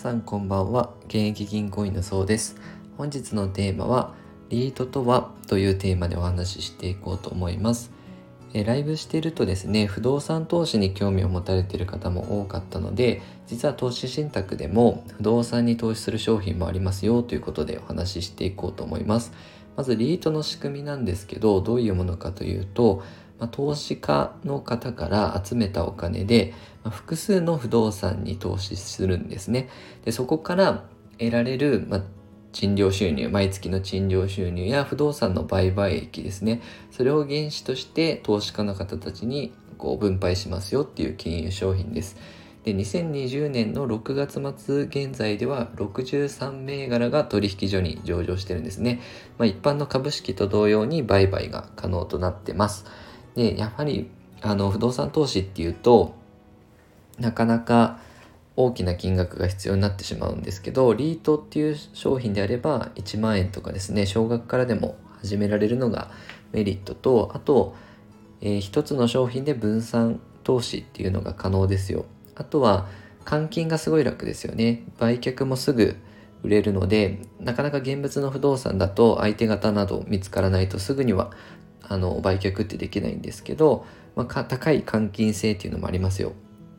さんこんばんは。現役銀行員のそうです。本日のテーマはリートとはというテーマでお話ししていこうと思います。えライブしてるとですね不動産投資に興味を持たれている方も多かったので実は投資信託でも不動産に投資する商品もありますよということでお話ししていこうと思います。まずリートの仕組みなんですけどどういうものかというとまあ、投資家の方から集めたお金で、まあ、複数の不動産に投資するんですね。でそこから得られる、まあ、賃料収入、毎月の賃料収入や不動産の売買益ですね。それを原資として投資家の方たちにこう分配しますよっていう金融商品です。で、2020年の6月末現在では63銘柄が取引所に上場してるんですね。まあ、一般の株式と同様に売買が可能となってます。でやはりあの不動産投資っていうとなかなか大きな金額が必要になってしまうんですけどリートっていう商品であれば1万円とかですね少額からでも始められるのがメリットとあと、えー、一つの商品で分散投資っていうのが可能ですよ。あとは換金がすごい楽ですよね。売却もすぐ売れるのでなかなか現物の不動産だと相手方など見つからないとすぐにはあの売却ってできないんですけど、まあ、高い換金性っていうのもありますよ。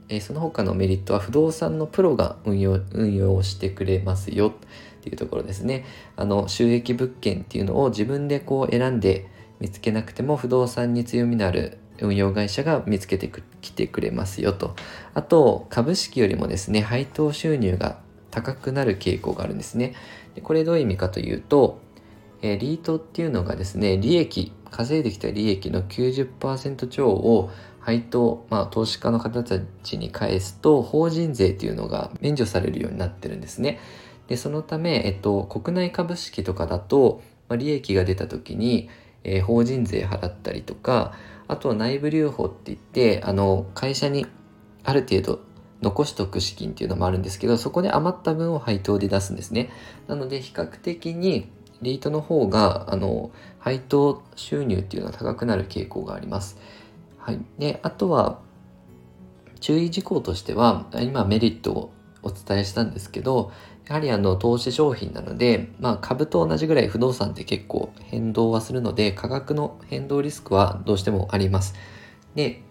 えー、その他のメリットは不動産のプロが運用運用してくれますよっていうところですね。あの収益物件っていうのを自分でこう選んで見つけなくても不動産に強みのある運用会社が見つけてきてくれますよと。あと株式よりもですね配当収入が高くなる傾向があるんですね。でこれどういう意味かというと、えー、リートっていうのがですね利益稼いできた利益の90%超を配当、まあ、投資家の方たちに返すと法人税というのが免除されるようになってるんですね。でそのため、えっと、国内株式とかだと、まあ、利益が出た時に、えー、法人税払ったりとかあとは内部留保って言ってあの会社にある程度残しとく資金っていうのもあるんですけどそこで余った分を配当で出すんですね。なので比較的にリートの方が、あの、配当収入っていうのは高くなる傾向があります。はい。で、あとは、注意事項としては、今メリットをお伝えしたんですけど、やはりあの投資商品なので、まあ、株と同じぐらい不動産って結構変動はするので価格の変動リスクはどうしてもあります。で、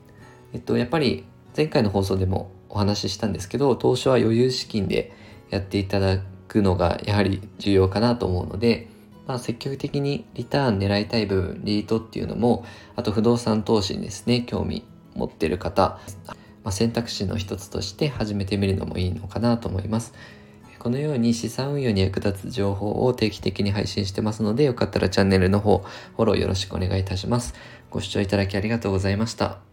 えっと、やっぱり前回の放送でもお話ししたんですけど投資は余裕資金でやっていただくのがやはり重要かなと思うのでまあ、積極的にリターン狙いたい部分、リートっていうのも、あと不動産投資にですね、興味持ってる方、まあ、選択肢の一つとして始めてみるのもいいのかなと思います。このように資産運用に役立つ情報を定期的に配信してますので、よかったらチャンネルの方、フォローよろしくお願いいたします。ご視聴いただきありがとうございました。